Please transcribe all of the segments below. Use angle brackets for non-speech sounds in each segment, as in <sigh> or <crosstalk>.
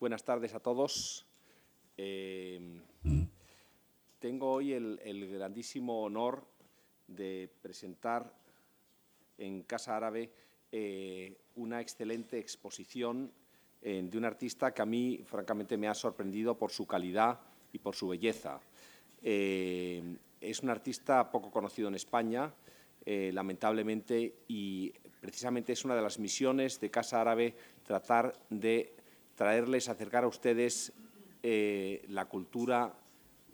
Buenas tardes a todos. Eh, tengo hoy el, grandísimo honor de presentar en Casa Árabe eh, una excelente exposición eh, de un artista que a mí, francamente, me ha sorprendido por su calidad y por su belleza. es un artista poco conocido en España, lamentablemente, y precisamente es una de las misiones de Casa Árabe tratar de traerles, acercar a ustedes eh, la cultura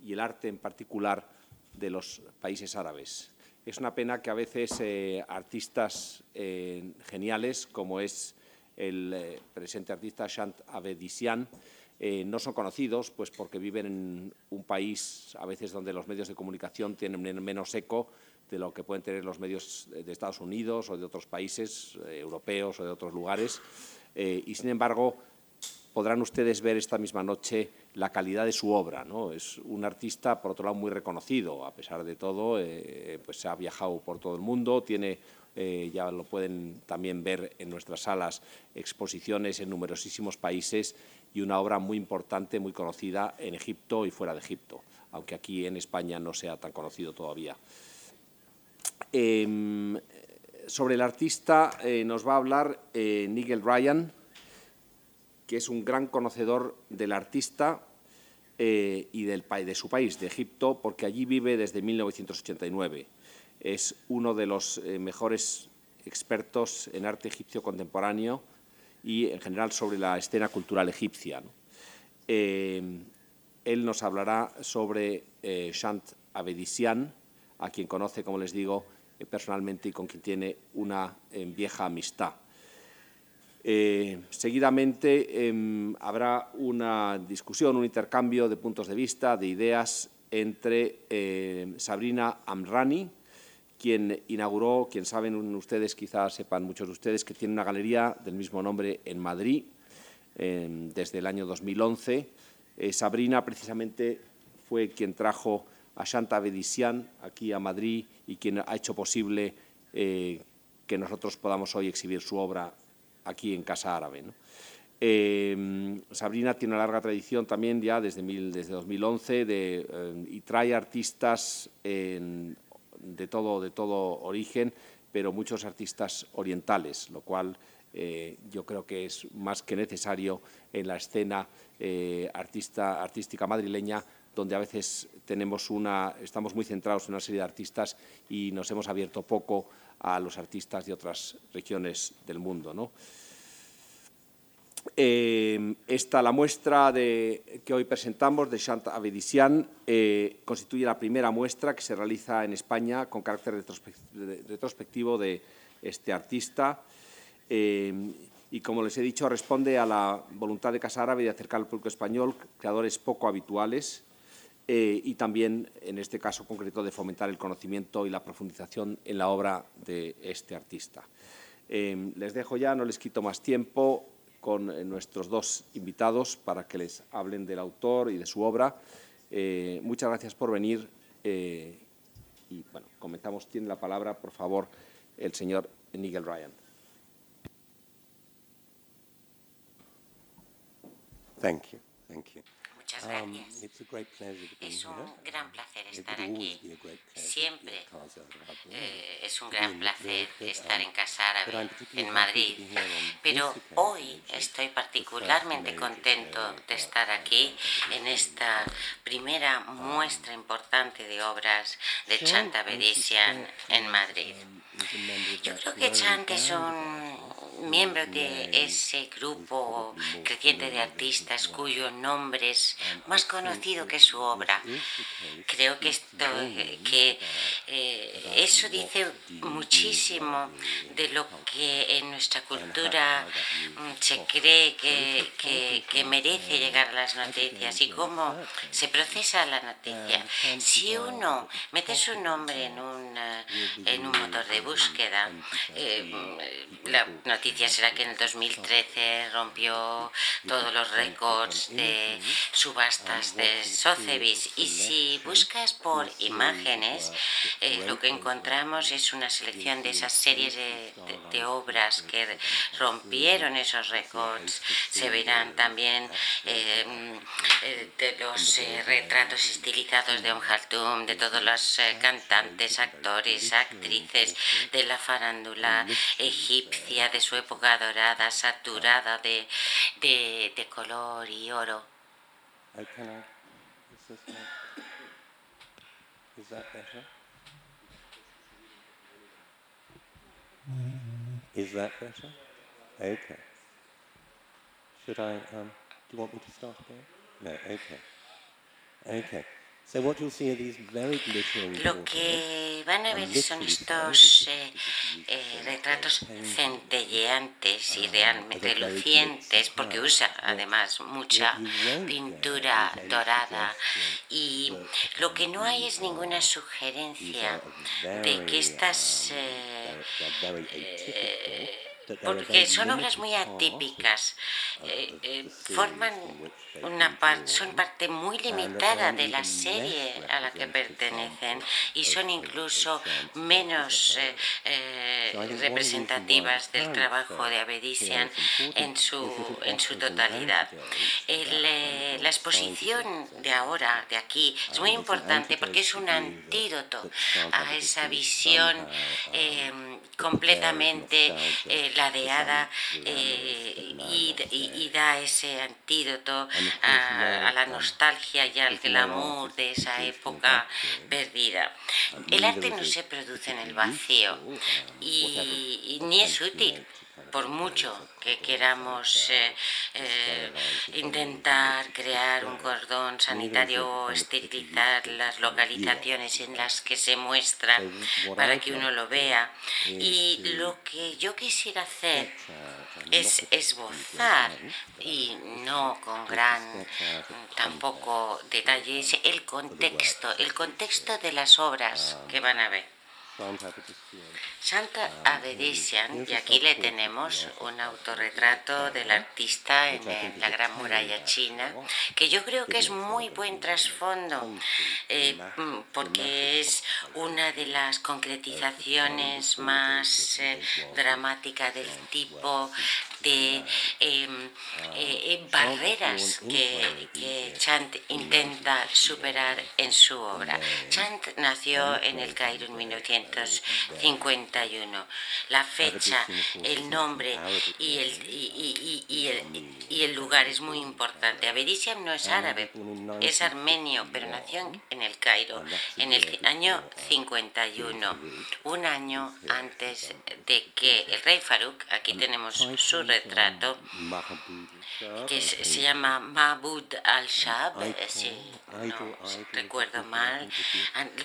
y el arte en particular de los países árabes. Es una pena que a veces eh, artistas eh, geniales, como es el presente artista Shant Abedisian, no son conocidos pues porque viven en un país a veces donde los medios de comunicación tienen menos eco de lo que pueden tener los medios de Estados Unidos o de otros países europeos o de otros lugares. y sin embargo, podrán ustedes ver esta misma noche la calidad de su obra. ¿no? Es un artista, por otro lado, muy reconocido, a pesar de todo, eh, pues ha viajado por todo el mundo, tiene, eh, ya lo pueden también ver en nuestras salas, exposiciones en numerosísimos países y una obra muy importante, muy conocida en Egipto y fuera de Egipto, aunque aquí en España no sea tan conocido todavía. Em, sobre el artista eh, nos va a hablar Nigel Ryan, que es un gran conocedor del artista eh, y del, de su país, de Egipto, porque allí vive desde 1989. Es uno de los eh, mejores expertos en arte egipcio contemporáneo y, en general, sobre la escena cultural egipcia. Eh, él nos hablará sobre Shant Abedisian, a quien conoce, como les digo, personalmente y con quien tiene una vieja amistad. Eh, seguidamente em, habrá una discusión, un intercambio de puntos de vista, de ideas entre em, Sabrina Amrani, quien inauguró, quien saben ustedes, quizás sepan muchos de ustedes, que tiene una galería del mismo nombre en Madrid em, desde el año 2011. Eh, Sabrina precisamente fue quien trajo a Shanta Bedisian aquí a Madrid y quien ha hecho posible eh, que nosotros podamos hoy exhibir su obra aquí en Casa Árabe. Eh, Sabrina tiene una larga tradición también ya desde, desde 2011 de, eh, y trae artistas de, todo, de todo origen, pero muchos artistas orientales, lo cual eh, yo creo que es más que necesario en la escena artista, artística madrileña, donde a veces tenemos una, estamos muy centrados en una serie de artistas y nos hemos abierto poco a los artistas de otras regiones del mundo. ¿no? Eh, esta, la muestra que hoy presentamos de Chant Avedisian eh, constituye la primera muestra que se realiza en España con carácter retrospectivo de este artista eh, y, como les he dicho, responde a la voluntad de Casa Árabe de acercar al público español creadores poco habituales eh, y también, en este caso concreto, de fomentar el conocimiento y la profundización en la obra de este artista. Eh, les dejo ya, no les quito más tiempo, con eh, nuestros dos invitados para que les hablen del autor y de su obra. muchas gracias por venir y, bueno, comentamos, tiene la palabra, por favor, el señor Nigel Ryan. Thank you. Thank you. Muchas um, gracias. Es un gran placer estar aquí. Siempre eh, es un gran placer estar en Casa Árabe, en Madrid. Pero hoy estoy particularmente contento de estar aquí en esta primera muestra importante de obras de Chanta Bedesian en Madrid. Um, Yo creo que Chant es un miembro de ese grupo creciente de artistas cuyo nombre es más conocido que su obra. Creo que, esto, que eh, eso dice muchísimo de lo que en nuestra cultura mm, se cree que, merece llegar a las noticias y cómo se procesa la noticia. Si uno mete su nombre en un, en un motor de búsqueda, eh, la noticia noticia será que en el 2013 rompió todos los récords de subastas de Sotheby's. Y si buscas por imágenes, eh, lo que encontramos es una selección de esas series de, obras que rompieron esos récords. Se verán también eh, de los retratos estilizados de Om de todos los cantantes, actores, actrices de la farándula egipcia de su época dorada, saturada de, de, de color y oro. Is that better? Is that better? Okay. Should I, um, do you want me to start again? No, okay. Okay. Lo que van a ver son estos eh, eh, retratos centelleantes y realmente relucientes, porque usa además mucha pintura dorada. Y lo que no hay es ninguna sugerencia de que estas eh, porque son obras muy atípicas, eh, eh, forman una parte, son parte muy limitada de la serie a la que pertenecen y son incluso menos eh, representativas del trabajo de Abedisian en su, <laughs> en su totalidad. la exposición de ahora, de aquí, es muy importante porque es un antídoto a esa visión completamente ladeada eh, y, da ese antídoto a, la nostalgia y al glamour de esa época perdida. El arte no se produce en el vacío y ni es útil por mucho que queramos eh, eh, intentar crear un cordón sanitario o esterilizar las localizaciones en las que se muestra para que uno lo vea. Y lo que yo quisiera hacer es esbozar, y no con gran tampoco detalles, el contexto, el contexto de las obras que van a ver. Santa Avedisian, y aquí le tenemos un autorretrato del artista en, la Gran Muralla China, que yo creo que es muy buen trasfondo, eh, porque es una de las concretizaciones más eh, dramáticas del tipo de em, eh, barreras que, que Chant intenta superar en su obra. Chant nació en el Cairo en 1900 1951. La fecha, el nombre y el, y, el, y el lugar es muy importante. Abedisian no es árabe, es armenio, pero nació en el Cairo en el año 51, un año antes de que el rey Farouk, aquí tenemos su retrato, que se, llama Mahbud al-Shab, si no recuerdo mal,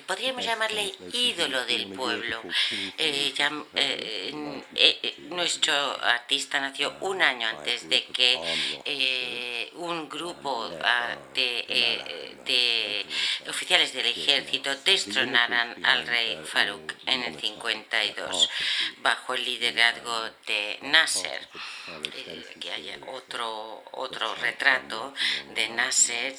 podríamos llamarle ídolo del pueblo. Eh, eh, eh, nuestro artista nació un año antes de que un grupo ah, de, de, oficiales del ejército destronaran al rey Farouk en el 52 bajo el liderazgo de Nasser. que haya otro, otro retrato de Nasser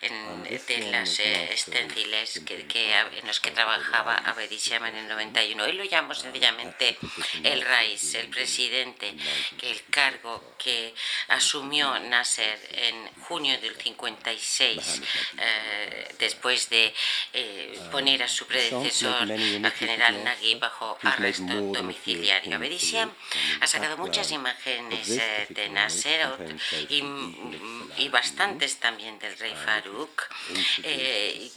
en, de las esténciles que, que, en los que trabajaba Abedis en el 91. Hoy lo llamo sencillamente el Raíz, el presidente, que el cargo que asumió Nasser en junio del 56, eh, después de eh, poner a su predecesor, al general Nagui, bajo arresto domiciliario. Abedisian ha sacado muchas imágenes eh, de Nasser y, y, bastantes también del rey Farouk.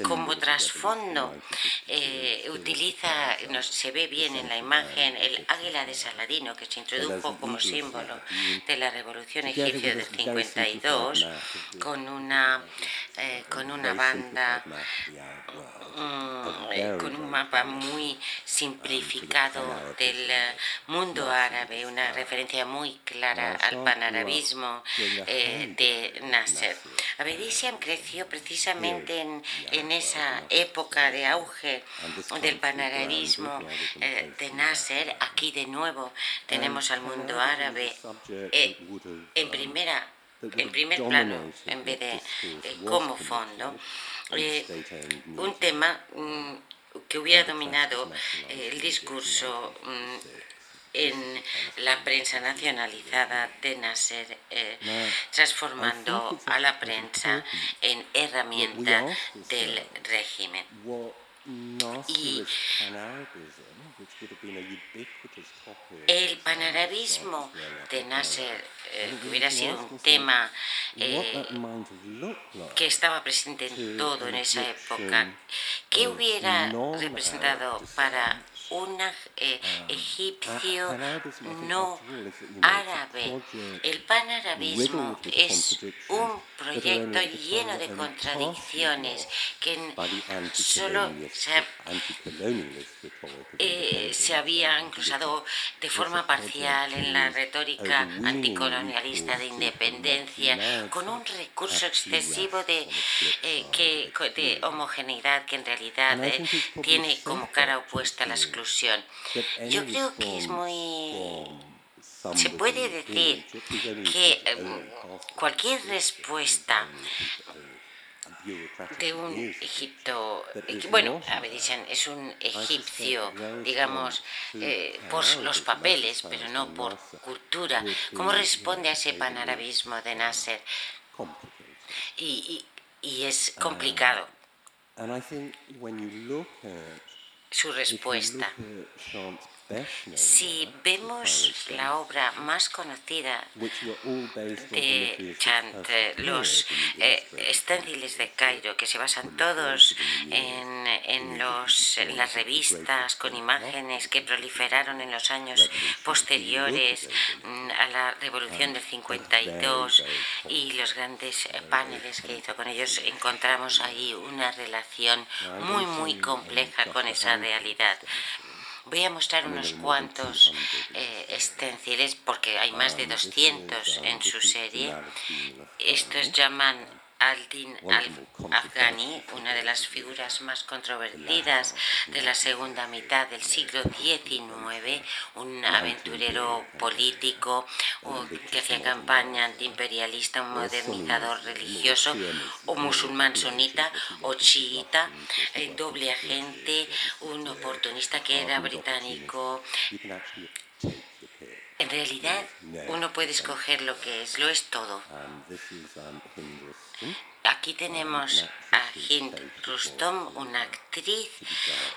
como trasfondo utiliza se ve bien en la imagen el águila de Saladino que se introdujo como símbolo de la revolución egipcia del 52 con una, eh, con una banda Mm, eh, con un mapa muy simplificado del eh, mundo árabe, una referencia muy clara al panarabismo eh, de Nasser. Abedisian creció precisamente en, en, esa época de auge del panarabismo eh, de Nasser. Aquí de nuevo tenemos al mundo árabe eh, en primera en primer plano en vez de como fondo un tema mm, que hubiera dominado el discurso mm, en la prensa nacionalizada de Nasser, eh, transformando a la prensa en herramienta del régimen. Y el panarabismo de Nasser eh, hubiera sido un tema eh, que estaba presente en todo en esa época. ¿Qué hubiera representado para un eh, ah, egipcio no árabe. El panarabismo es un proyecto lleno de contradicciones que solo se, eh, se había usado de forma parcial en la retórica anticolonialista de independencia con un recurso excesivo de, eh, que, de homogeneidad que en realidad tiene como cara opuesta la exclusión yo creo que es muy... Se puede decir que em, cualquier respuesta de un Egipto, bueno, a ver, dicen, es un egipcio, digamos, eh, por los papeles, pero no por cultura. ¿Cómo responde a ese panarabismo de Nasser? Y, y, y es complicado su respuesta. Si vemos la obra más conocida de Chant, los eh, de Cairo, que se basan todos en, en, los, en las revistas con imágenes que proliferaron en los años posteriores mm, a la revolución del 52 y los grandes paneles que hizo con ellos, encontramos ahí una relación muy, muy compleja con esa realidad. Voy a mostrar unos cuantos eh, porque hay más de 200 en su serie. Estos llaman al-Din al-Afghani, una de las figuras más controvertidas de la segunda mitad del siglo XIX, un aventurero político que hacía campaña antiimperialista, un modernizador religioso, o musulmán sunita o chiita, eh, doble agente, un oportunista que era británico. En realidad, uno puede escoger lo que es, lo es todo. Aquí tenemos a Hind Rustom, una actriz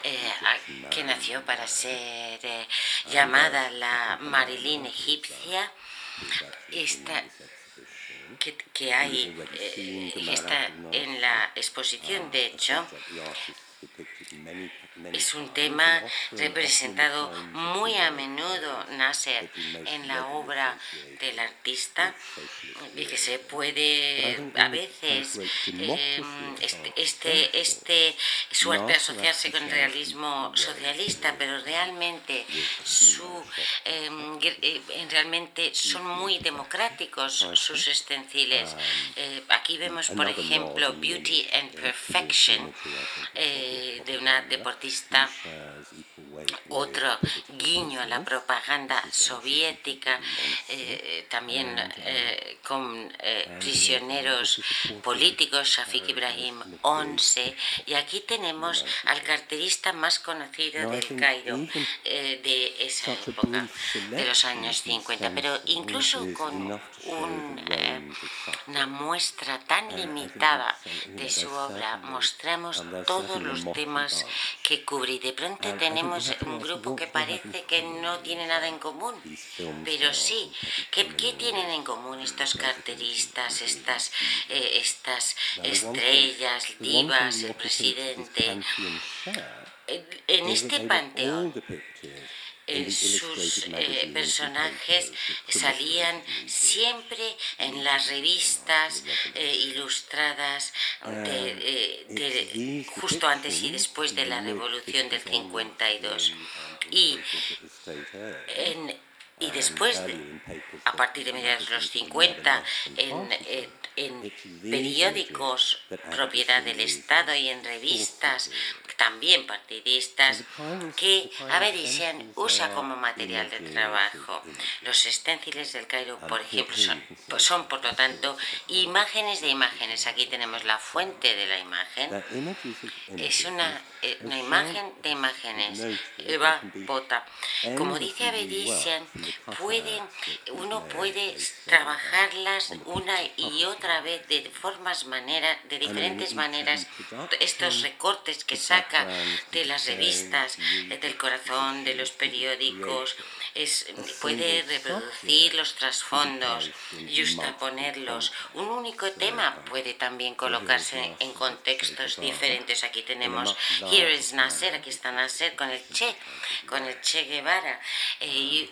eh, que nació para ser eh, llamada la Marilyn egipcia. Esta, que, que hay, eh, está en la exposición, de hecho, es un tema representado muy a menudo, Nasser, en la obra del artista y que se puede a veces em, este, este, este suerte asociarse con el realismo socialista, pero realmente su em, eh, realmente son muy democráticos sus estenciles. Eh, aquí vemos, por ejemplo, Beauty and Perfection eh, de una deportista otro guiño a la propaganda soviética, eh, también eh, con eh, prisioneros políticos, Shafik Ibrahim 11, y aquí tenemos al carterista más conocido del Cairo de esa época, de los años 50, pero incluso con una muestra tan limitada de su obra mostramos todos los temas que y de pronto tenemos un grupo que parece que no tiene nada en común, pero sí, ¿qué, tienen en común estos carteristas, estas, eh, estas estrellas, divas, el presidente? En este panteón sus eh, personajes salían siempre en las revistas eh, ilustradas de, justo antes y después de la revolución del 52. Y en y después, a partir de mediados de los 50, en, en periódicos propiedad del Estado y en revistas también partidistas que Avedisian usa como material de trabajo. Los esténciles del Cairo, por ejemplo, son, son por lo tanto imágenes de imágenes. Aquí tenemos la fuente de la imagen. Es una, eh, una imagen de imágenes. Eva Bota. Como dice Avedisian, pueden, uno puede trabajarlas una y otra vez de formas maneras, de diferentes maneras, estos recortes que saca de las revistas, del corazón, de los periódicos, es, puede reproducir los trasfondos, ponerlos. Un único tema puede también colocarse en contextos diferentes. Aquí tenemos Nasser, aquí está Nasser con el Che, con el Che Guevara, eh, y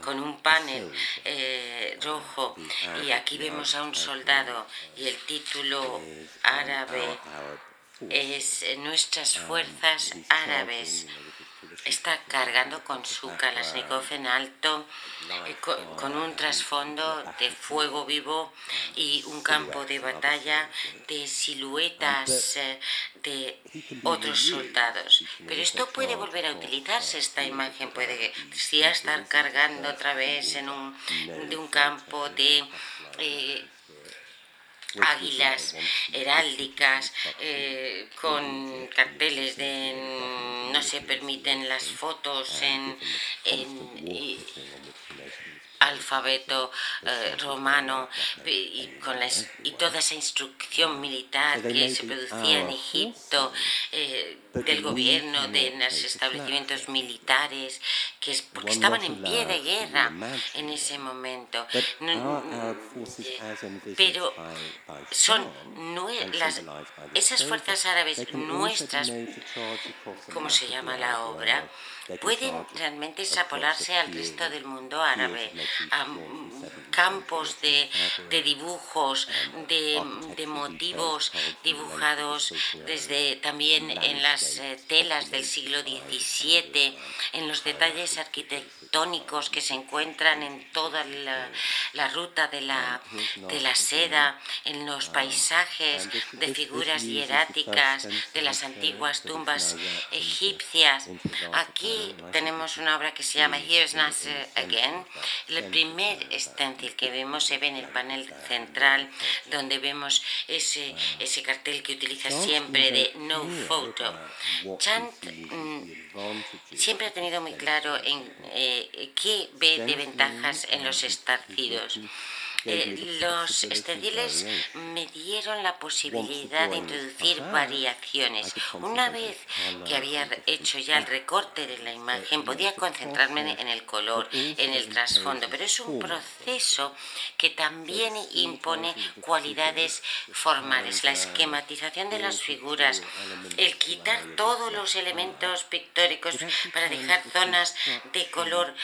con un panel eh, rojo. Y aquí vemos a un soldado y el título árabe es eh, nuestras fuerzas árabes está cargando con su Kalashnikov en alto, eh, con, un trasfondo de fuego vivo y un campo de batalla de siluetas eh, de otros soldados. Pero esto puede volver a utilizarse, esta imagen puede si estar cargando otra vez en un, de un campo de águilas heráldicas eh, con carteles de no se permiten las fotos en, en alfabeto eh, romano y, con y toda esa instrucción militar que se producía en Egipto eh, del gobierno, de los establecimientos militares, que es porque estaban en pie de guerra en ese momento. pero son las, esas fuerzas árabes nuestras, como se llama la obra, pueden realmente extrapolarse al resto del mundo árabe, a campos de, de dibujos, de, de, motivos dibujados desde también en las eh, telas del siglo XVII, en los detalles arquitectónicos que se encuentran en toda la, la ruta de la, de la seda, en los paisajes de figuras hieráticas de las antiguas tumbas egipcias. Aquí tenemos una obra que se llama Here's Nasser Again. El primer stencil que vemos se ve en el panel central, donde vemos ese, ese cartel que utiliza siempre de No Photo. Chant mm, siempre ha tenido muy claro en eh, qué ve de ventajas en los estarcidos. Eh, los estediles me dieron la posibilidad de introducir variaciones. Una vez que había hecho ya el recorte de la imagen, podía concentrarme en el color, en el trasfondo, pero es un proceso que también impone cualidades formales, la esquematización de las figuras, el quitar todos los elementos pictóricos para dejar zonas de color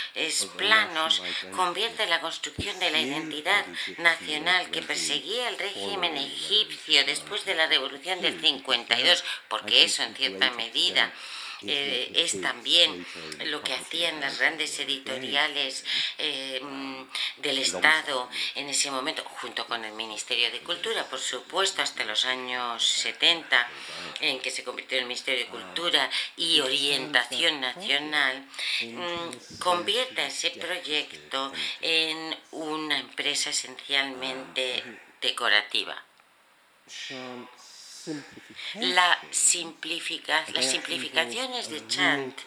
planos, convierte la construcción de la identidad nacional que perseguía el régimen egipcio después de la revolución del 52, porque eso en cierta medida eh, es también lo que hacían las grandes editoriales eh, del Estado en ese momento, junto con el Ministerio de Cultura, por supuesto, hasta los años 70, en que se convirtió en el Ministerio de Cultura y Orientación Nacional, mm, convierte ese proyecto en una empresa esencialmente decorativa. La simplifica, las simplificaciones de Chant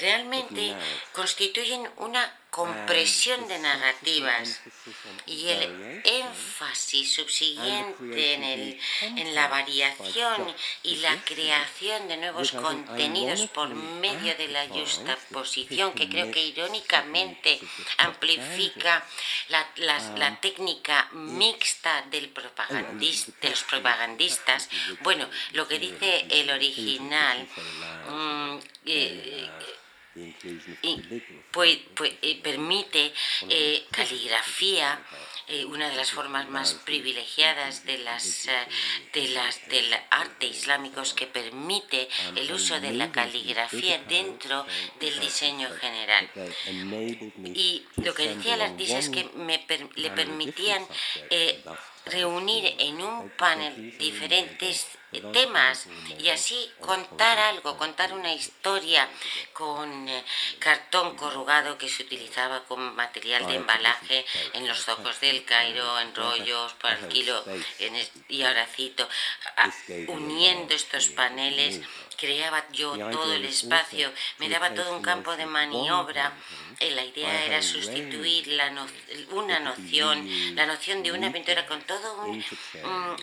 realmente constituyen una compresión de narrativas y el énfasis subsiguiente en, el, en la variación y la creación de nuevos contenidos por medio de la justaposición, que creo que irónicamente amplifica la, la, técnica mixta del propagandista, de los propagandistas. Bueno, lo que dice el original. Mm, eh, y pues, pues, permite eh, caligrafía, eh, una de las formas más privilegiadas de las, de las del arte islámico que permite el uso de la caligrafía dentro del diseño general. Y lo que decía el artista es que me, le permitían reunir en un panel diferentes temas y así contar algo, contar una historia con eh, cartón corrugado que se utilizaba como material de embalaje en los zocos del Cairo, en rollos para el kilo y ahora cito, uniendo estos paneles creaba yo todo el espacio, me daba todo un campo de maniobra. Eh, la idea era sustituir la una noción, la noción de una pintura con todo un,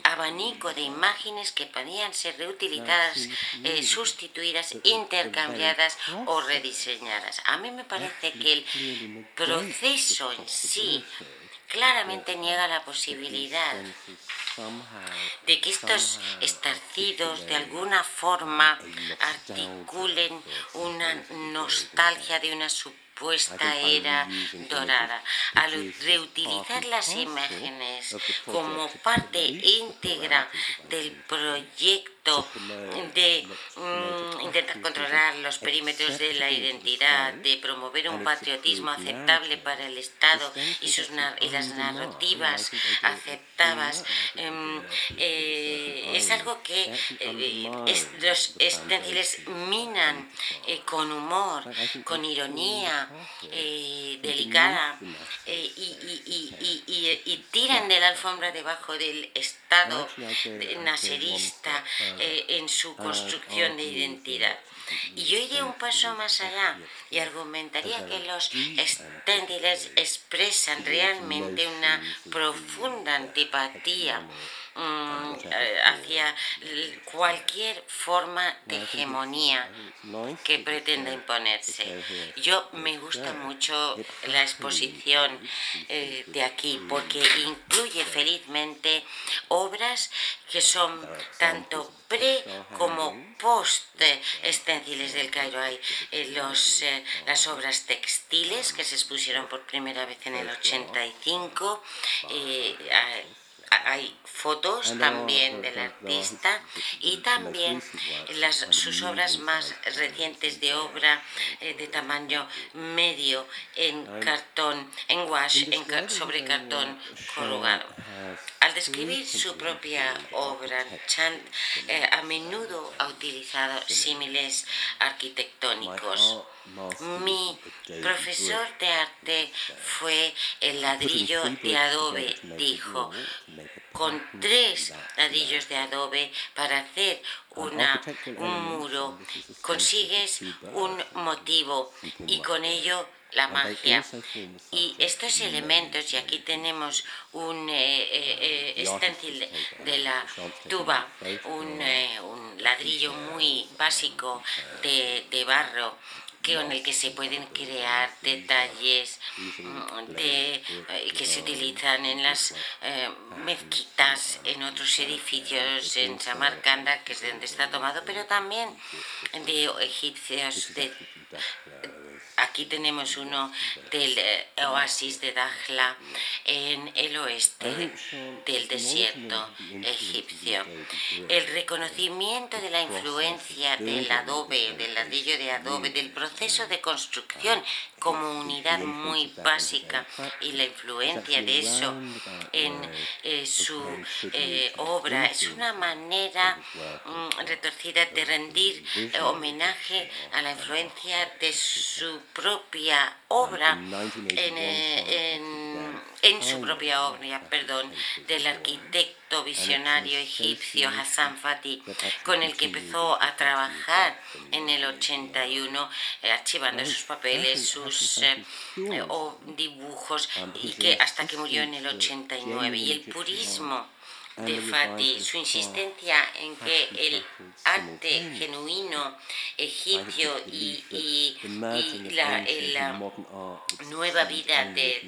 abanico de imágenes que podían ser reutilizadas, eh, sustituidas, intercambiadas o rediseñadas. A mí me parece que el proceso en sí claramente niega la posibilidad de que estos estarcidos de alguna forma articulen una nostalgia de una supuesta era dorada. Al reutilizar las imágenes como parte íntegra del proyecto, de mm, intentar controlar los perímetros de la identidad, de promover un patriotismo aceptable para el Estado y, sus, y las narrativas aceptadas, em, eh, es algo que eh, los estenciles minan eh, con humor, con ironía delicada y, tiran de la alfombra debajo del Estado nacerista eh, en su construcción de identidad. Y yo iría un paso más allá y argumentaría que los esténdiles expresan realmente una profunda antipatía Mm, eh, hacia cualquier forma de hegemonía que pretenda imponerse. Yo me gusta mucho la exposición eh, de aquí porque incluye felizmente obras que son tanto pre como post estenciles del Cairo. Hay eh, los, las obras textiles que se expusieron por primera vez en el 85 hay fotos también del artista y también las, sus obras más recientes de obra eh, de tamaño medio en cartón, en wash, sobre cartón corrugado. Al describir su propia obra, Chant eh, a menudo ha utilizado símiles arquitectónicos. Mi profesor de arte fue el ladrillo de adobe, dijo, con tres ladrillos de adobe para hacer una, un muro, consigues un motivo y con ello la magia. Y estos elementos, y aquí tenemos un eh, eh, eh de la tuba, un, eh, un ladrillo muy básico de, de barro, con el que se pueden crear detalles mm, de, eh, que se utilizan en las eh, mezquitas, en otros edificios, en Samarcanda, que es de donde está tomado, pero también de egipcios de Aquí tenemos uno del eh, oasis de Dajla en el oeste del desierto egipcio. El reconocimiento de la influencia del adobe, del ladrillo de adobe, del proceso de construcción como unidad muy básica y la influencia de eso en eh, su eh, obra. Es una manera mm, retorcida de rendir homenaje a la influencia de su propia obra, eh, en, su propia obra, perdón, del arquitecto visionario egipcio Hassan Fatih, con el que empezó a trabajar en el 81, eh, archivando sus papeles, sus eh, dibujos, y que hasta que murió en el 89. Y el purismo de Fati, su insistencia en que el arte genuino egipcio y, la, nueva vida de,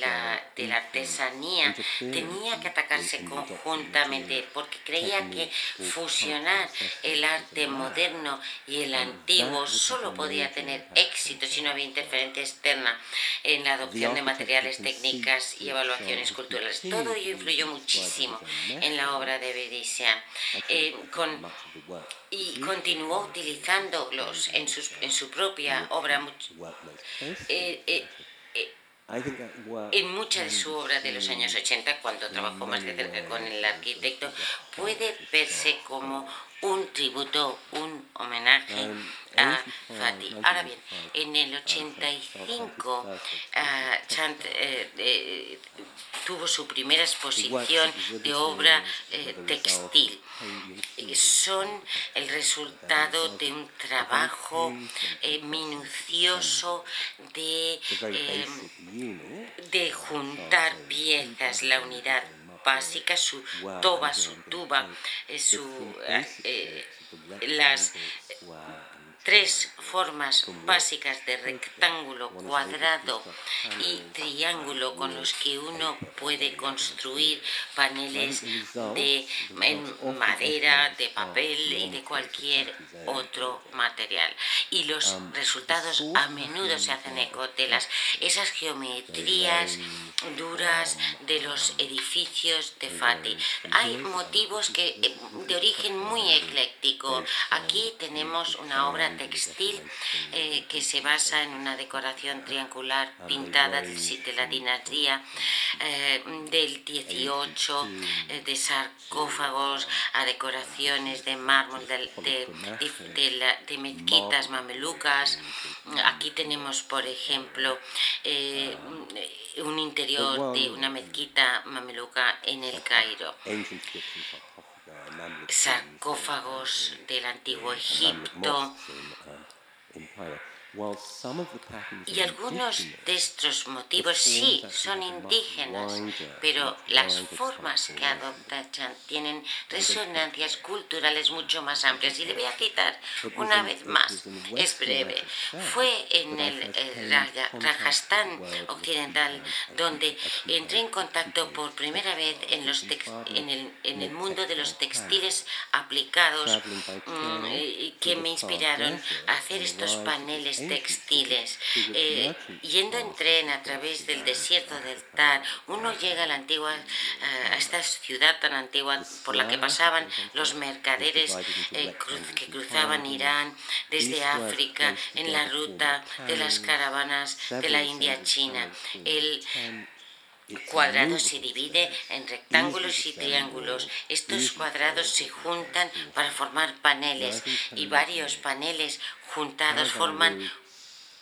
la, de, la, artesanía tenía que atacarse conjuntamente porque creía que fusionar el arte moderno y el antiguo solo podía tener éxito si no había interferencia externa en la adopción de materiales, técnicas y evaluaciones culturales. Todo ello influyó muchísimo en la obra de Berisian eh, y continuó utilizándolos en, en su propia obra. Eh, eh, en mucha de su obra de los años 80, cuando trabajó más de cerca con el arquitecto, puede verse como un tributo, un homenaje a Fati. Ahora bien, en el 85 ah, Chant eh, tuvo su primera exposición de obra eh, textil. Son el resultado de un trabajo eh, minucioso de, de juntar piezas, la unidad básica, su toba, su tuba, su, las tres formas básicas de rectángulo, cuadrado y triángulo con los que uno puede construir paneles de madera, de papel y de cualquier otro material. Y los resultados a menudo se hacen eco de las, esas geometrías duras de los edificios de Fati. Hay motivos que eh, de origen muy ecléctico. Aquí tenemos una obra textil eh, que se basa en una decoración triangular pintada de la dinastía eh, del 18, eh, de sarcófagos a decoraciones de mármol, de, de, mezquitas mamelucas. Aquí tenemos, por ejemplo, un interior de una mezquita mameluca en el Cairo sarcófagos del antiguo Egipto, y algunos de estos motivos sí son indígenas, pero las formas que adoptan tienen resonancias culturales mucho más amplias. Y le voy a citar una vez más, es breve. Fue en el Rajasthan occidental donde entré en contacto por primera vez en, los en, el, en el mundo de los textiles aplicados mm, que me inspiraron a hacer estos paneles textiles. Eh, yendo en tren a través del desierto del Tar, uno llega a la antigua, a esta ciudad tan antigua por la que pasaban los mercaderes eh, que cruzaban Irán desde África en la ruta de las caravanas de la India China. El cuadrado se divide en rectángulos y triángulos. Estos cuadrados se juntan para formar paneles y varios paneles juntados forman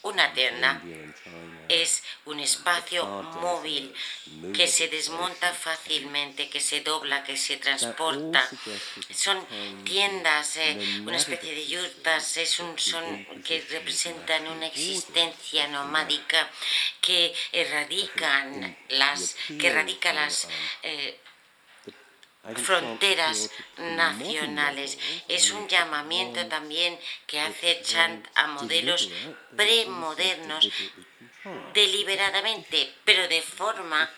una terna. es un espacio móvil que se desmonta fácilmente, que se dobla, que se transporta. Son tiendas, eh, una especie de yurtas, es un, son que representan una existencia nomádica que erradican las, que erradica las eh, fronteras nacionales. Es un llamamiento también que hace Chant a modelos premodernos deliberadamente, pero de forma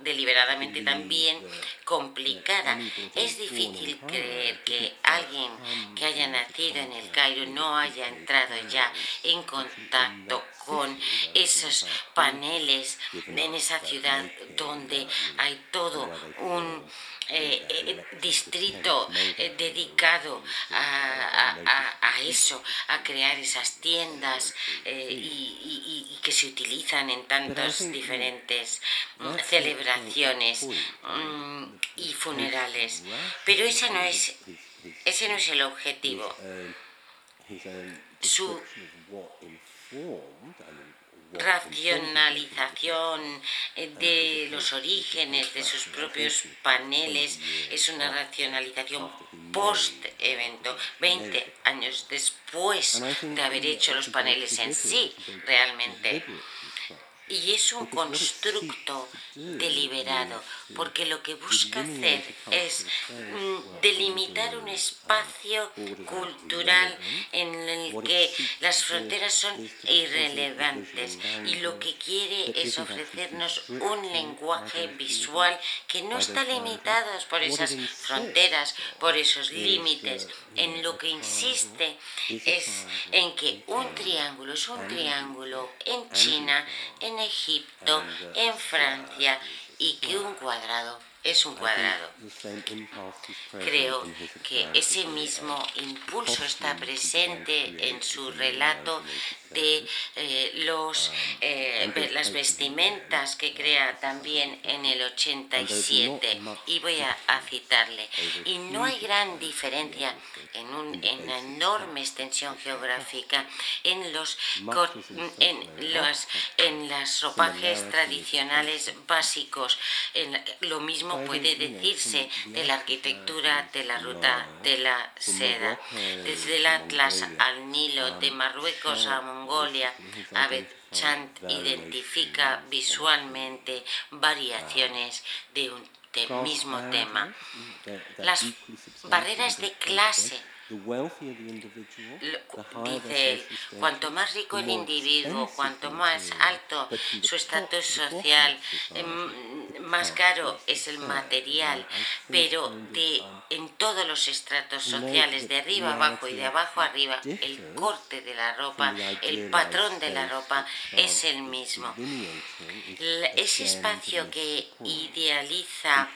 deliberadamente también complicada. Es difícil creer que alguien que haya nacido en el Cairo no haya entrado ya en contacto con esos paneles en esa ciudad donde hay todo eh, eh, distrito eh, dedicado a, eso, a crear esas tiendas y, que se utilizan en tantas diferentes mm, celebraciones mm, y funerales. Pero ese no es, ese no es el objetivo. Su racionalización eh, de los orígenes de sus propios paneles. es una racionalización post-evento, 20 años después de haber hecho los paneles en sí realmente. Y es un constructo deliberado, porque lo que busca hacer es crear un espacio cultural en el que las fronteras son irrelevantes y lo que quiere es ofrecernos un lenguaje visual que no está limitado por esas fronteras, por esos límites. En lo que insiste es en que un triángulo es un triángulo en China, en Egipto, en Francia y que un cuadrado es un cuadrado. Creo que ese mismo impulso está presente en su relato de eh, los, eh, las vestimentas que crea también en el 87 y voy a, citarle y no hay gran diferencia en, un, en una enorme extensión geográfica <laughs> en los en los en las ropajes tradicionales básicos. En, lo mismo puede decirse de la arquitectura de la ruta de la seda desde el Atlas al Nilo de Marruecos a Mongolia, Abed Chant identifica visualmente variaciones de un mismo tema. Las barreras de clase Dice él, cuanto más rico el individuo, cuanto más alto su estatus social, em, más caro es el material, pero de, en todos los estratos sociales, de arriba abajo y de abajo arriba, el corte de la ropa, el patrón de la ropa es el mismo. Ese espacio que idealiza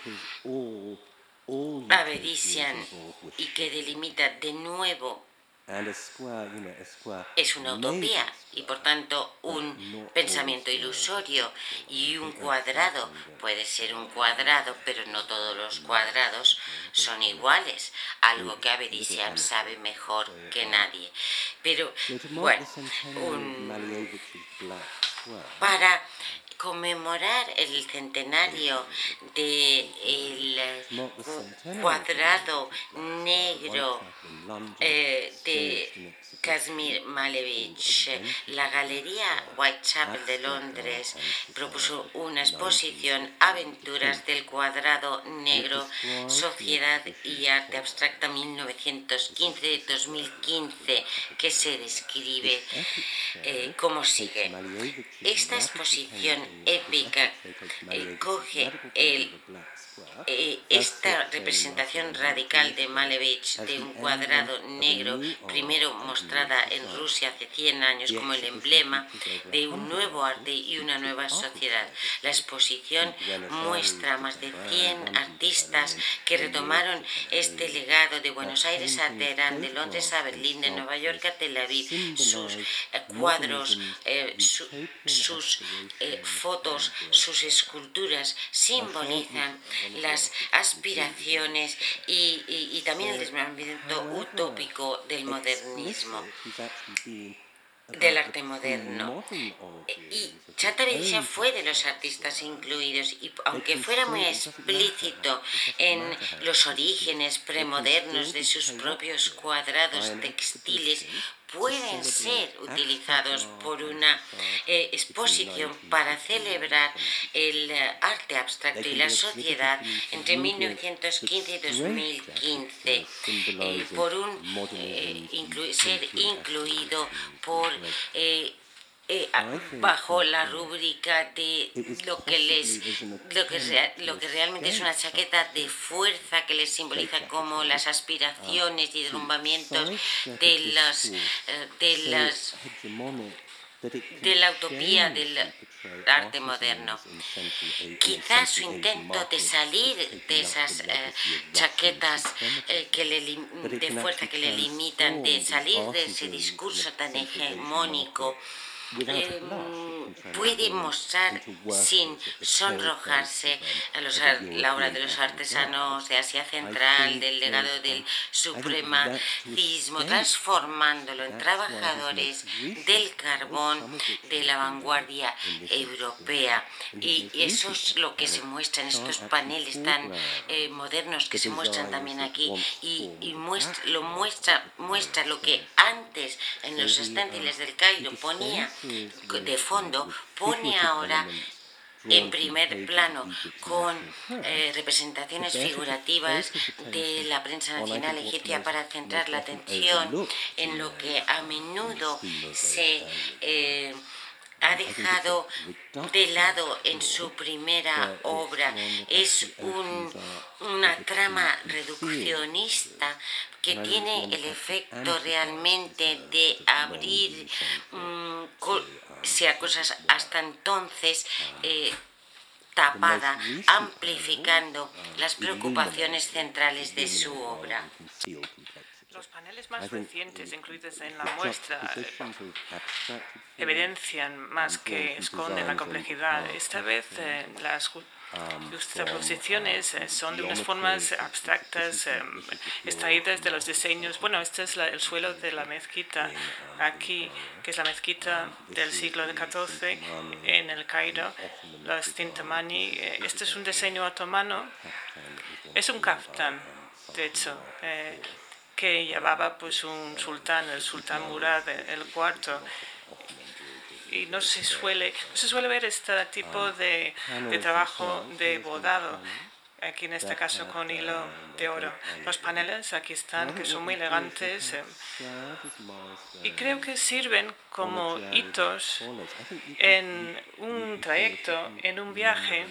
Avedician y que delimita de nuevo es una utopía y por tanto un pensamiento ilusorio y un cuadrado. puede ser un cuadrado pero no todos los cuadrados son iguales. Algo que Avedician sabe mejor que nadie. Pero bueno para conmemorar el centenario del cuadrado negro eh, de Kazimir Malevich. La Galería Whitechapel de Londres propuso una exposición Aventuras del Cuadrado Negro, Sociedad y Arte Abstracta 1915-2015, que se describe eh, como sigue. Esta exposición épica eh, coge el eh, esta representación radical de Malevich de un cuadrado negro, primero en Rusia hace 100 años como el emblema de un nuevo arte y una nueva sociedad. La exposición muestra más de 100 artistas que retomaron este legado de Buenos Aires a Teherán, de Londres a Berlín, de Nueva York a Tel Aviv. Sus eh, cuadros, eh, sus fotos, sus esculturas simbolizan las aspiraciones y, también el desmembramiento utópico del modernismo del arte moderno. Y Chata fue de los artistas incluidos y aunque fuera muy explícito en los orígenes premodernos de sus propios cuadrados textiles, pueden ser utilizados por una eh, exposición para celebrar el eh, arte abstracto y la sociedad entre 1915 y 2015 eh, por un ser incluido por eh, bajo la rúbrica de lo que les lo que, lo que realmente es una chaqueta. de fuerza que les simboliza como las aspiraciones y derrumbamientos de las eh, de las de la utopía del arte moderno. Quizás su intento de salir de esas eh, chaquetas que le, de fuerza que le limitan, de salir de ese discurso tan hegemónico, Em, puede mostrar sin sonrojarse a los, la obra de los artesanos de Asia Central, del legado del supremacismo, transformándolo en trabajadores del carbón de la vanguardia europea. Y eso es lo que se muestra en estos paneles tan eh, modernos que se muestran también aquí. Y, muestra, lo muestra, muestra lo que antes en los esténciles del Cairo ponía de fondo pone ahora en primer plano con eh, representaciones figurativas de la prensa nacional egipcia para centrar la atención en lo que a menudo se eh, ha dejado de lado en su primera obra. Es una trama reduccionista que tiene el efecto realmente de abrir mm, sea cosas hasta entonces eh, tapada, amplificando las preocupaciones centrales de su obra. Los paneles más recientes incluidos en la muestra evidencian más que esconden la complejidad. Esta vez eh, las posiciones eh, son de unas formas abstractas eh, extraídas de los diseños. Bueno, este es el suelo de la mezquita aquí, que es la mezquita del siglo XIV en el Cairo, los Tintamani. Este es un diseño otomano, es un kaftan, de hecho que llevaba pues un sultán, el sultán Murad, el cuarto. Y no se suele, se suele ver este tipo de, de trabajo de bodado aquí en este caso con hilo de oro. Los paneles aquí están, que son muy elegantes eh, y creo que sirven como hitos en un trayecto, en un viaje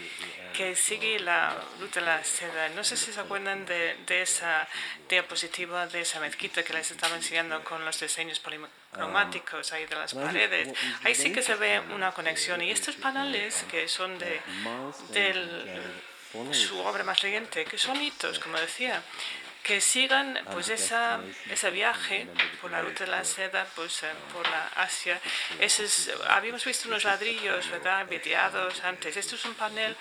que sigue la ruta de la seda. No sé si se acuerdan de, de esa diapositiva de esa mezquita que les estaba enseñando con los diseños policromáticos ahí de las paredes. Ahí sí que se ve una conexión. Y estos paneles que son de, del su obra más reciente, que son hitos, como decía, que sigan pues esa, ese viaje por la ruta de la seda, pues eh, por la Asia. Ese habíamos visto unos ladrillos, ¿verdad?, videados antes. Esto es un panel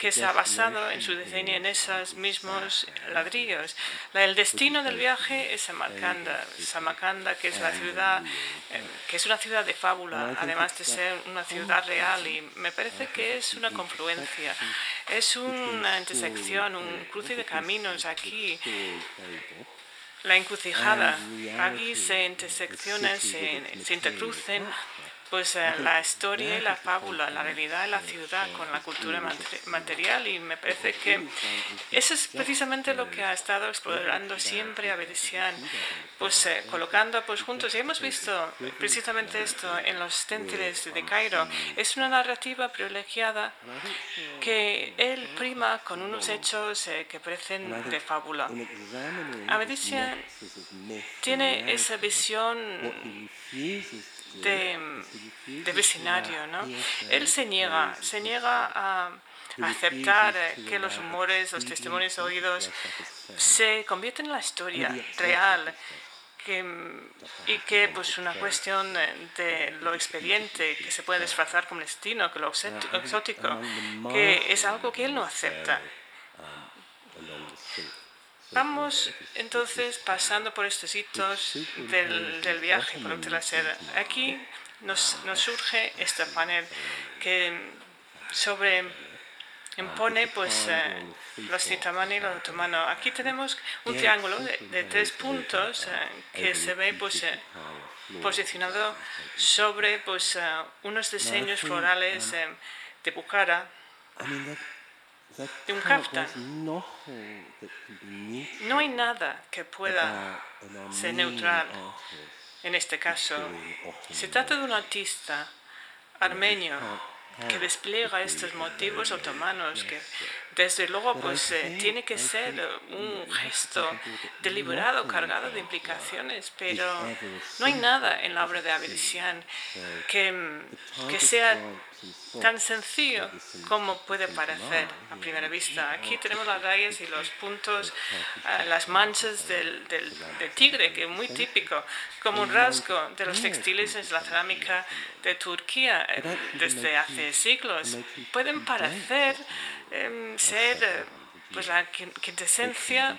que se ha basado en su diseño en esos mismos ladrillos. el destino del viaje es Samarcanda, Samarcanda que es la ciudad, eh, que es una ciudad de fábula, además de ser una ciudad real y me parece que es una confluencia, es una intersección, un cruce de caminos aquí. la encrucijada. Aquí se interseccionan, se, se intercrucen pues eh, la historia y la fábula, la realidad de la ciudad con la cultura material y me parece que eso es precisamente lo que ha estado explorando siempre Avedisian, pues eh, colocando pues juntos y hemos visto precisamente esto en los téntiles de Cairo. Es una narrativa privilegiada que él prima con unos hechos eh, que parecen de fábula. Avedisian tiene esa visión de, de vecindario. ¿no? Él se niega, se niega a aceptar que los humores, los testimonios oídos se convierten en la historia real que, y que pues una cuestión de lo expediente que se puede disfrazar como destino, que lo exótico, que es algo que él no acepta. Vamos entonces pasando por estos hitos del, del viaje por la seda. Aquí nos, nos, surge este panel que sobre impone pues eh, los citamani y los otomanos. Aquí tenemos un triángulo de, tres puntos eh, que se ve pues eh, posicionado sobre pues unos diseños florales de Bukhara de un kaftan. No hay nada que pueda ser neutral en este caso. Se trata de un artista armenio que despliega estos motivos otomanos que desde luego pues eh, tiene que ser un gesto deliberado, cargado de implicaciones, pero no hay nada en la obra de Avedisian que, que sea tan sencillo como puede parecer a primera vista. Aquí tenemos las rayas y los puntos, ah, las manchas del, del, tigre, que es muy típico, como un rasgo de los textiles en la cerámica de Turquía eh, desde hace siglos. Pueden parecer em, ser eh, pues la quintesencia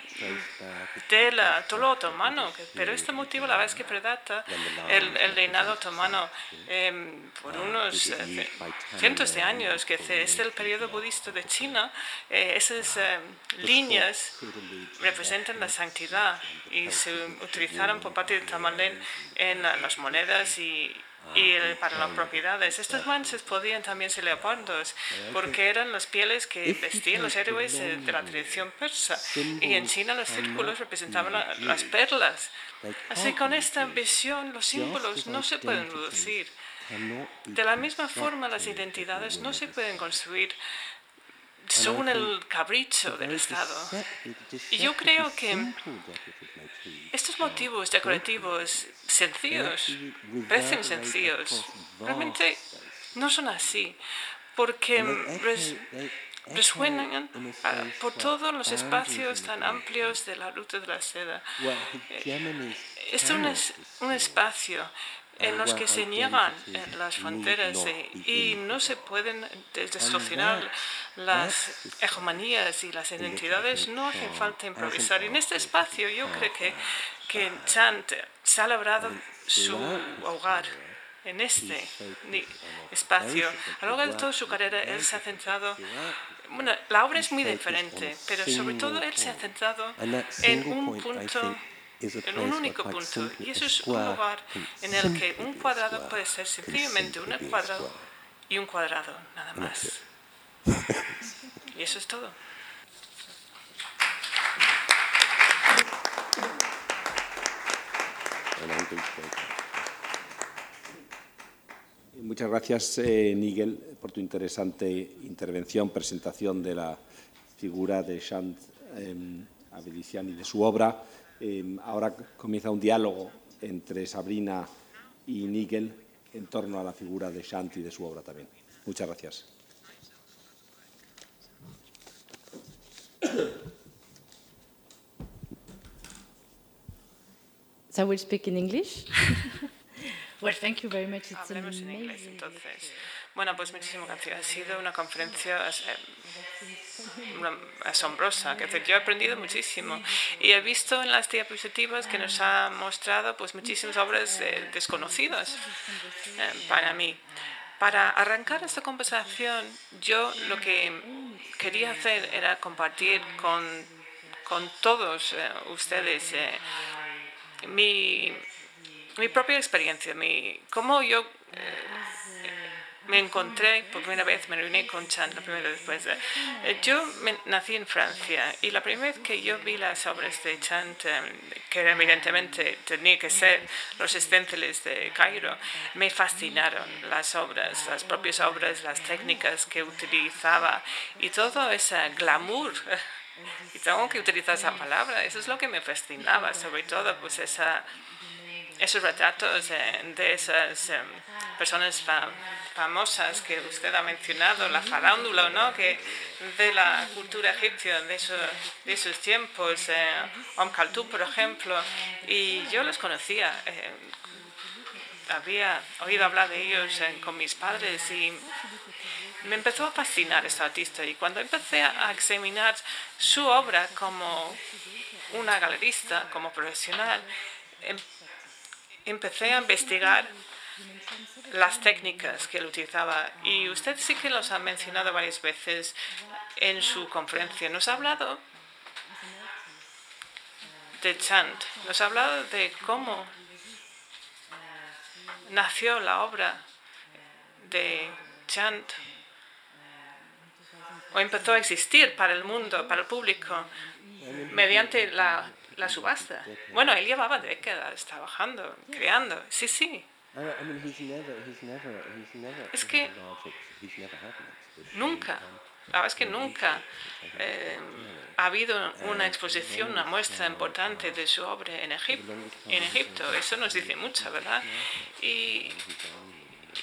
del todo otomano, pero este motivo la verdad es que predata el, el reinado otomano em, por unos eh, cientos de años, que es el periodo budista de China, eh, esas em, líneas representan la santidad y se utilizaron por parte de Tamerlane en las monedas y y para las propiedades. Estos manches podían también ser leopardos, porque eran las pieles que vestían los héroes de la tradición persa. Y en China los círculos representaban las perlas. Así con esta visión los símbolos no se pueden reducir. De la misma forma, las identidades no se pueden construir según el capricho del Estado. Y yo creo que estos motivos decorativos sencillos, parecen sencillos, realmente no son así, porque resuenan por todos los espacios tan amplios de la ruta de la seda. Esto es un espacio en los que se niegan las fronteras y no se pueden distorsionar las hegemonías y las identidades, no hace falta improvisar. En este espacio yo creo que, que Chant se ha labrado su hogar en este espacio. A lo largo de toda su carrera, él se ha centrado. Bueno, la obra es muy diferente, pero sobre todo él se ha centrado en un punto en un único punto. Y eso es un lugar en el que un cuadrado puede ser sencillamente un cuadrado y un cuadrado, nada más. Y eso es todo. Muchas gracias, eh, Nigel, por tu interesante intervención, presentación de la figura de Chant eh, y de su obra. Em, ahora comienza un diálogo entre Sabrina y Nigel en torno a la figura de Shanti y de su obra también. Muchas gracias. So I will speak in English. <laughs> well, thank you very much. It's Hablemos en inglés, entonces. Bueno, pues muchísimas gracias. Ha sido una conferencia eh, asombrosa. Que yo he aprendido muchísimo y he visto en las diapositivas que nos ha mostrado pues muchísimas obras eh, desconocidas eh, para mí. Para arrancar esta conversación, yo lo que quería hacer era compartir con, con todos ustedes mi, mi propia experiencia, mi, cómo yo me encontré por primera vez, me reuní con Chant la primera vez después. Eh, yo nací en Francia y la primera vez que yo vi las obras de Chant, em, que evidentemente tenía que ser los esténciles de Cairo, me fascinaron las obras, las propias obras, las técnicas que utilizaba y todo ese glamour. <laughs> Y tengo que utilizar esa palabra, eso es lo que me fascinaba, sobre todo pues esa esos retratos de esas em, personas famosas que usted ha mencionado, la farándula, ¿no? que de la cultura egipcia de esos, de esos tiempos, eh, Om por ejemplo, y yo los conocía. Eh, había oído hablar de ellos eh, con mis padres y me empezó a fascinar este artista y cuando empecé a examinar su obra como una galerista, como profesional, em, empecé a investigar las técnicas que él utilizaba. Y usted sí que los ha mencionado varias veces en su conferencia. Nos ha hablado de Chant, nos ha hablado de cómo nació la obra de Chant. O empezó a existir para el mundo, para el público, mediante la la subasta. Bueno, él llevaba décadas trabajando, creando. Sí, sí. Es que nunca, la verdad es que nunca eh, ha habido una exposición, una muestra importante de su obra en, Egipto. en Egipto. Eso nos dice mucho, ¿verdad? Y,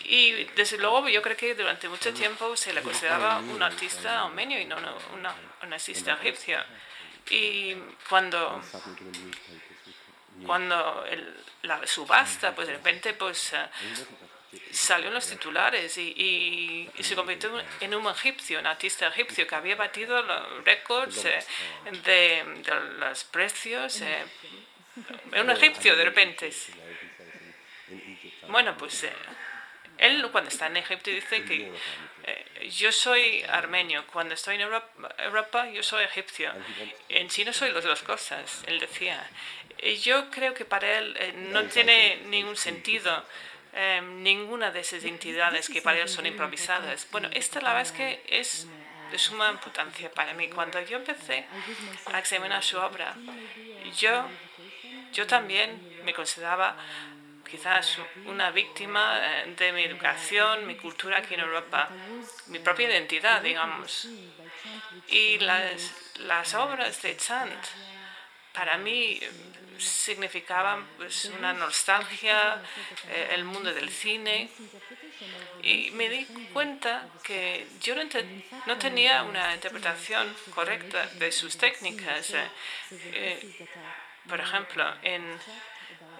y desde luego yo creo que durante mucho tiempo se le consideraba un artista armenio y no una, un artista egipcio. Y cuando, cuando la subasta, pues de repente pues, eh, salió en los titulares y, se convirtió en un egipcio, un artista egipcio que había batido los récords eh, de, los precios. Eh, un egipcio de repente. Bueno, pues él cuando está en Egipto dice que eh, yo soy armenio, cuando estoy en Europa, yo soy egipcio, en China soy las dos cosas, él decía. Y yo creo que para él eh, no tiene ningún sentido em, ninguna de esas entidades que para él son improvisadas. Bueno, esta la verdad es que es de suma importancia para mí. Cuando yo empecé a examinar su obra, yo, yo también me consideraba quizás una víctima eh, de mi educación, mi cultura aquí en Europa, mi propia identidad, digamos. Y las, obras de Chant para mí significaban pues, una nostalgia, eh, el mundo del cine, y me di cuenta que yo no, tenía una interpretación correcta de sus técnicas. Eh, por ejemplo, en,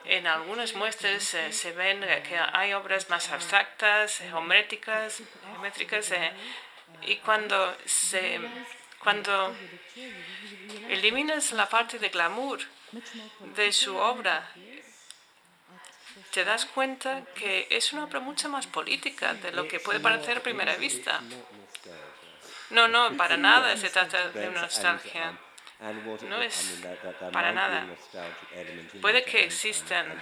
en algunas muestras se ven que hay obras más abstractas, geométricas, geométricas y cuando se cuando eliminas la parte de glamour de su obra, te das cuenta que es una obra mucho más política de lo que puede parecer a primera vista. No, no, para nada se trata de una nostalgia. No es para nada. Puede que existan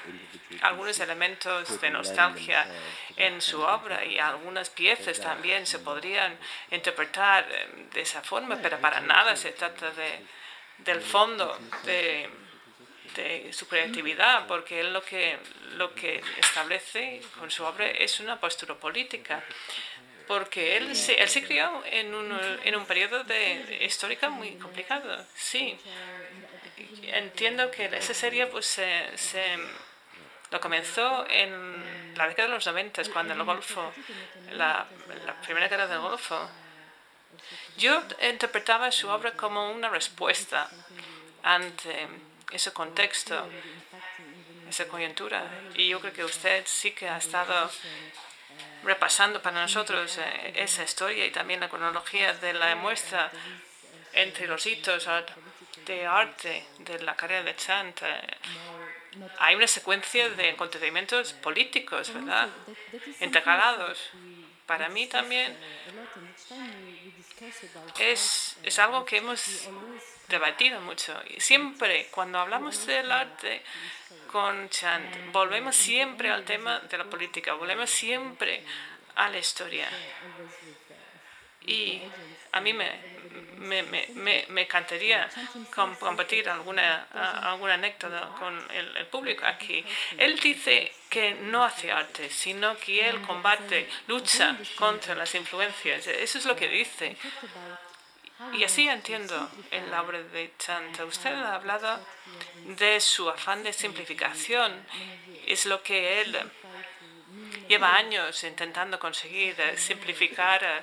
algunos elementos de nostalgia en su obra y algunas piezas también se podrían interpretar eh, de esa forma, pero para nada se trata de, del fondo de, de su creatividad, porque él lo que, lo que establece con su obra es una postura política porque él se, él se crió en un, en un periodo de, histórico muy complicado. Sí, entiendo que esa serie pues, se, lo comenzó en la década de los 90, cuando el Golfo, la, la primera guerra del Golfo. Yo interpretaba su obra como una respuesta ante ese contexto, esa coyuntura. Y yo creo que usted sí que ha estado repasando para nosotros eh, esa historia y también la cronología de la muestra entre los hitos de arte de la carrera de Chant. Eh, hay una secuencia de acontecimientos políticos, ¿verdad? Intercalados. Para mí también es, es algo que hemos debatido mucho. Y siempre cuando hablamos del arte, con Chant. Volvemos siempre al tema de la política, volvemos siempre a la historia. Y a mí me, me, me, me encantaría compartir alguna, alguna anécdota con el, público aquí. Él dice que no hace arte, sino que él combate, lucha contra las influencias. Eso es lo que dice. Y así entiendo en la obra de Chant. Usted ha hablado de su afán de simplificación. Es lo que él lleva años intentando conseguir, eh, simplificar, eh,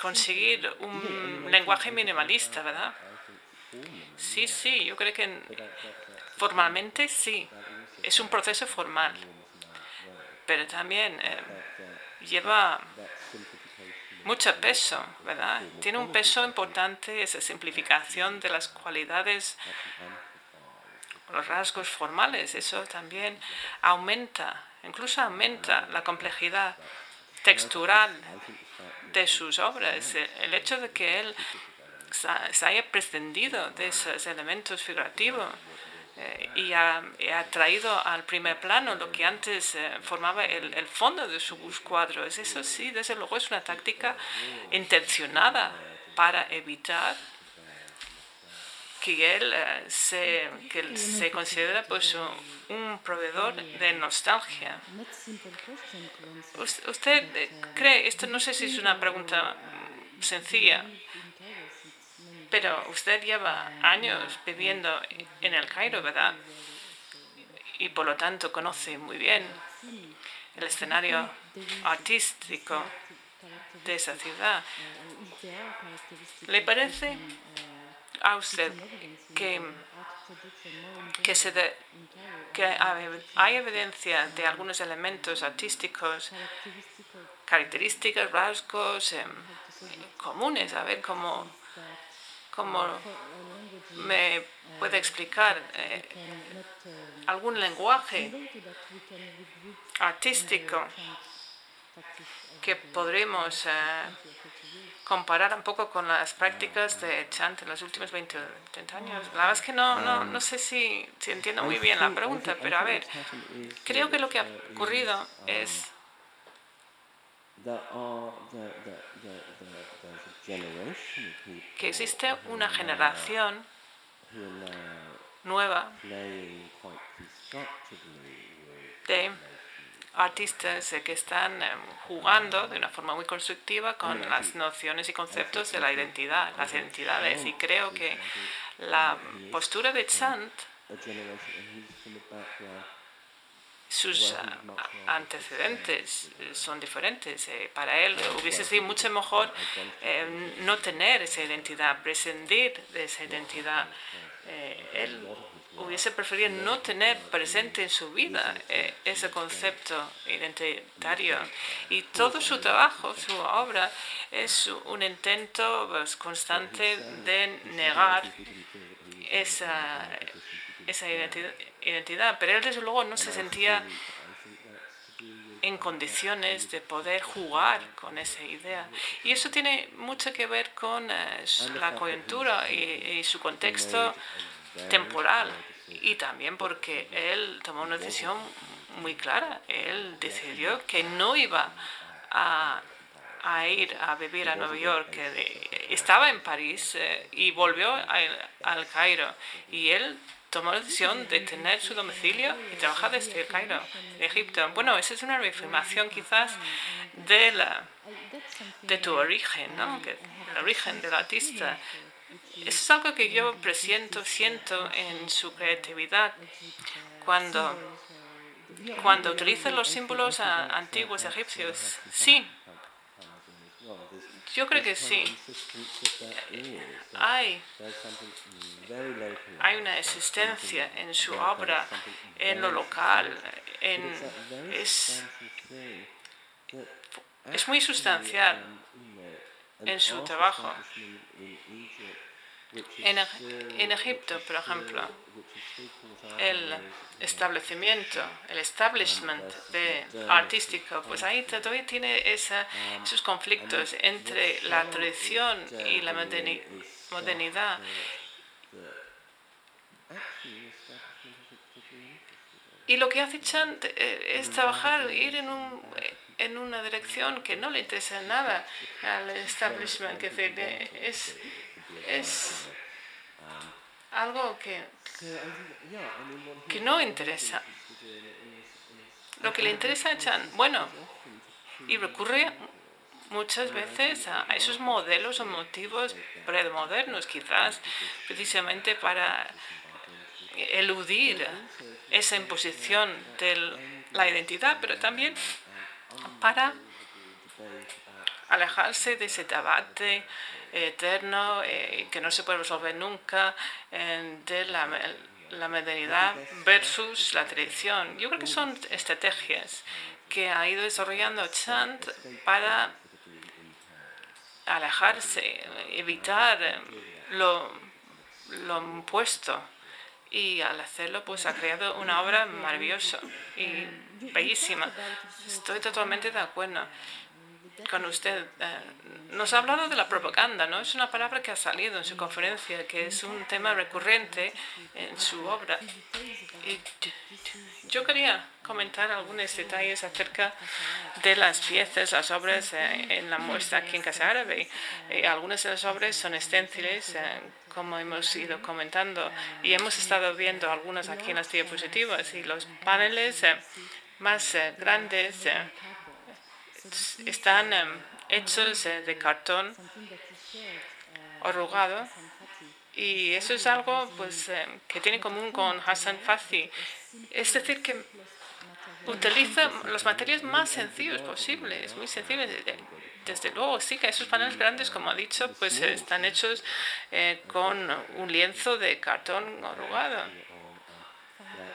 conseguir un lenguaje minimalista, ¿verdad? Sí, sí, yo creo que formalmente sí. Es un proceso formal. Pero también eh, lleva mucho peso, ¿verdad? Tiene un peso importante esa simplificación de las cualidades, los rasgos formales. Eso también aumenta, incluso aumenta la complejidad textural de sus obras. El hecho de que él se haya prescindido de esos elementos figurativos eh, y, ha, traído al primer plano lo que antes eh, formaba el, el, fondo de sus cuadros. Eso sí, desde luego es una táctica intencionada para evitar que él eh, se, que se considera pues, un, proveedor de nostalgia. ¿Usted cree, esto no sé si es una pregunta sencilla, pero usted lleva años viviendo en el Cairo, ¿verdad? Y por lo tanto conoce muy bien el escenario artístico de esa ciudad. ¿Le parece a usted que, que, se que hay evidencia de algunos elementos artísticos, características, rasgos em, comunes? A ver cómo ¿Cómo me puede explicar eh, algún lenguaje artístico que podremos eh, comparar un poco con las prácticas de Chant en los últimos 20 o 30 años. La verdad es que no, no, no sé si, si entiendo muy bien la pregunta, pero a ver, creo que lo que ha ocurrido es que existe una generación nueva de artistas que están em, jugando de una forma muy constructiva con las nociones y conceptos de la identidad, las identidades. Y creo que la postura de Chant, sus antecedentes son diferentes. Eh, para él hubiese sido mucho mejor no tener esa identidad, prescindir de esa identidad. Eh, él hubiese preferido no tener presente en su vida eh, ese concepto identitario. Y todo su trabajo, su obra, es un intento pues, constante de negar esa, esa identidad. Pero él, desde luego, no se sentía en condiciones de poder jugar con esa idea. Y eso tiene mucho que ver con eh, la coyuntura y, y su contexto temporal y también porque él tomó una decisión muy clara. Él decidió que no iba a, a ir a vivir a Nueva York. Que estaba en París eh, y volvió al Cairo. Y él tomó la decisión de tener su domicilio y trabajar desde el Cairo, de Egipto. Bueno, esa es una reafirmación quizás de, la, de tu origen, ¿no? el origen del artista. Es algo que yo presiento, siento en su creatividad cuando, cuando utiliza los símbolos antiguos egipcios. Sí, yo creo que sí. Hay, hay una existencia en su obra, en lo local, en, es, es muy sustancial en su trabajo. En, Egipto, por ejemplo, el establecimiento, el establishment de artístico, pues ahí todavía tiene esa, esos conflictos entre la tradición y la modernidad. Y lo que hace Chant eh, es trabajar, ir en, un, en una dirección que no le interesa nada al establishment, que es es algo que, que no interesa. Lo que le interesa a Chan, bueno, y recurre muchas veces a esos modelos o motivos premodernos, quizás precisamente para eludir esa imposición de la identidad, pero también para alejarse de ese debate eterno eh, que no se puede resolver nunca de la, la modernidad versus la tradición. Yo creo que son estrategias que ha ido desarrollando Chant para alejarse, evitar eh, lo, lo impuesto. Y al hacerlo, pues ha creado una obra maravillosa y bellísima. Estoy totalmente de acuerdo con usted. Eh, nos ha hablado de la propaganda, ¿no? Es una palabra que ha salido en su conferencia, que es un tema recurrente en su obra. Y yo quería comentar algunos detalles acerca de las piezas, las obras eh, en la muestra aquí en Casa Árabe. Eh, algunas de las obras son esténciles, como hemos ido comentando, y hemos estado viendo algunas aquí en las diapositivas, y los paneles más grandes están em, hechos de cartón arrugado y eso es algo pues, em, que tiene en común con Hassan Fathi. Es decir, que utiliza los materiales más sencillos posibles, muy sencillos. Desde luego, sí que esos paneles grandes, como ha dicho, pues están hechos eh, con un lienzo de cartón arrugado.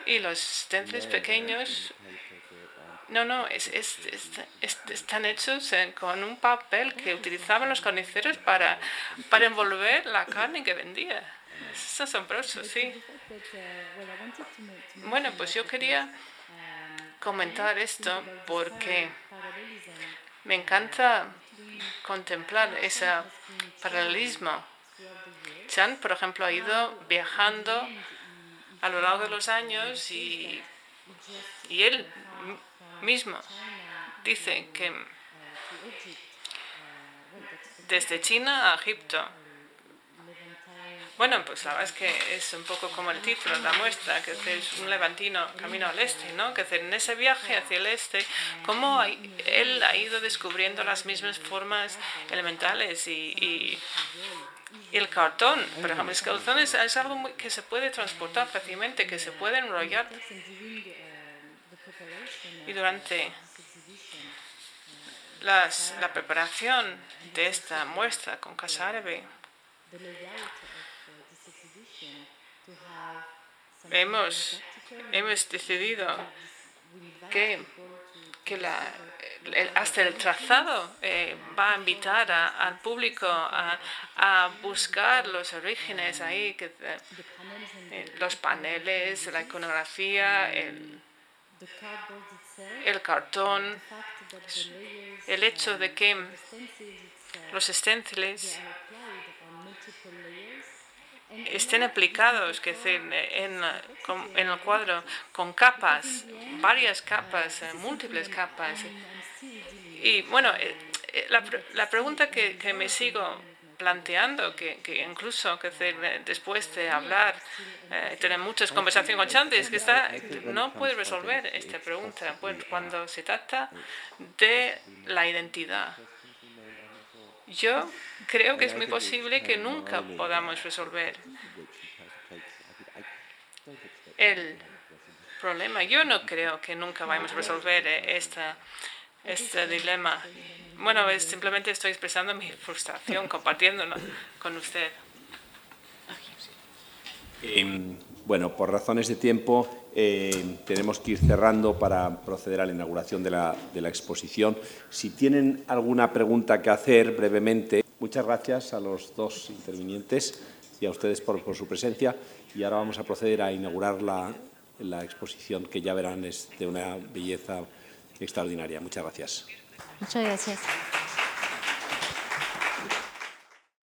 Y los stencils pequeños no, no, es, están hechos con un papel que utilizaban los carniceros para, para envolver la carne que vendía. Es asombroso, sí. Bueno, pues yo quería comentar esto porque me encanta contemplar ese paralelismo. Chan, por ejemplo, ha ido viajando a lo largo de los años y, y él mismo dice que desde China a Egipto bueno, pues la verdad es que es un poco como el título, la muestra, que es un levantino camino al este, ¿no? Que en ese viaje hacia el este, cómo él ha ido descubriendo las mismas formas elementales y, el cartón, por ejemplo, el cartón es, algo que se puede transportar fácilmente, que se puede enrollar. Y durante la preparación de esta muestra con Casa Árabe, hemos, hemos decidido que, que hasta el trazado eh, va a invitar al público a, a, buscar los orígenes ahí, que, eh, los paneles, la iconografía, el, el cartón, el hecho de que los esténciles estén aplicados que en, en, el cuadro con capas, varias capas, eh, múltiples capas. Y bueno, eh, eh, la, la pregunta que, que, me sigo planteando, que, incluso que después de hablar, tener muchas conversaciones con Chante, es que está, no puede resolver esta pregunta cuando se trata de la identidad. Yo creo que es muy posible que nunca podamos resolver el problema. Yo no creo que nunca vayamos a resolver esta, este dilema. Bueno, simplemente estoy expresando mi frustración, compartiéndolo con usted. Em, bueno, por razones de tiempo eh, tenemos que ir cerrando para proceder a la inauguración de la, de la exposición. Si tienen alguna pregunta que hacer brevemente, muchas gracias a los dos intervinientes y a ustedes por, por su presencia. Y ahora vamos a proceder a inaugurar la, la exposición que ya verán es de una belleza extraordinaria. Muchas gracias. Muchas gracias.